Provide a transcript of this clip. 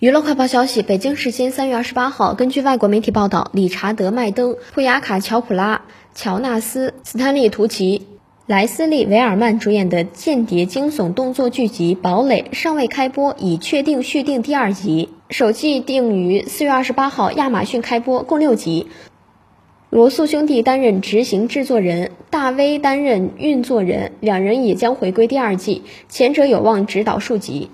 娱乐快报消息北京时间三月二十八号根据外国媒体报道理查德麦登普雅卡乔普拉乔纳斯斯坦利图奇莱斯利维尔曼主演的间谍惊悚动作剧集堡垒尚未开播已确定续订第二集首季定于四月二十八号亚马逊开播共六集。罗素兄弟担任执行制作人大威担任运作人两人也将回归第二季前者有望指导数集。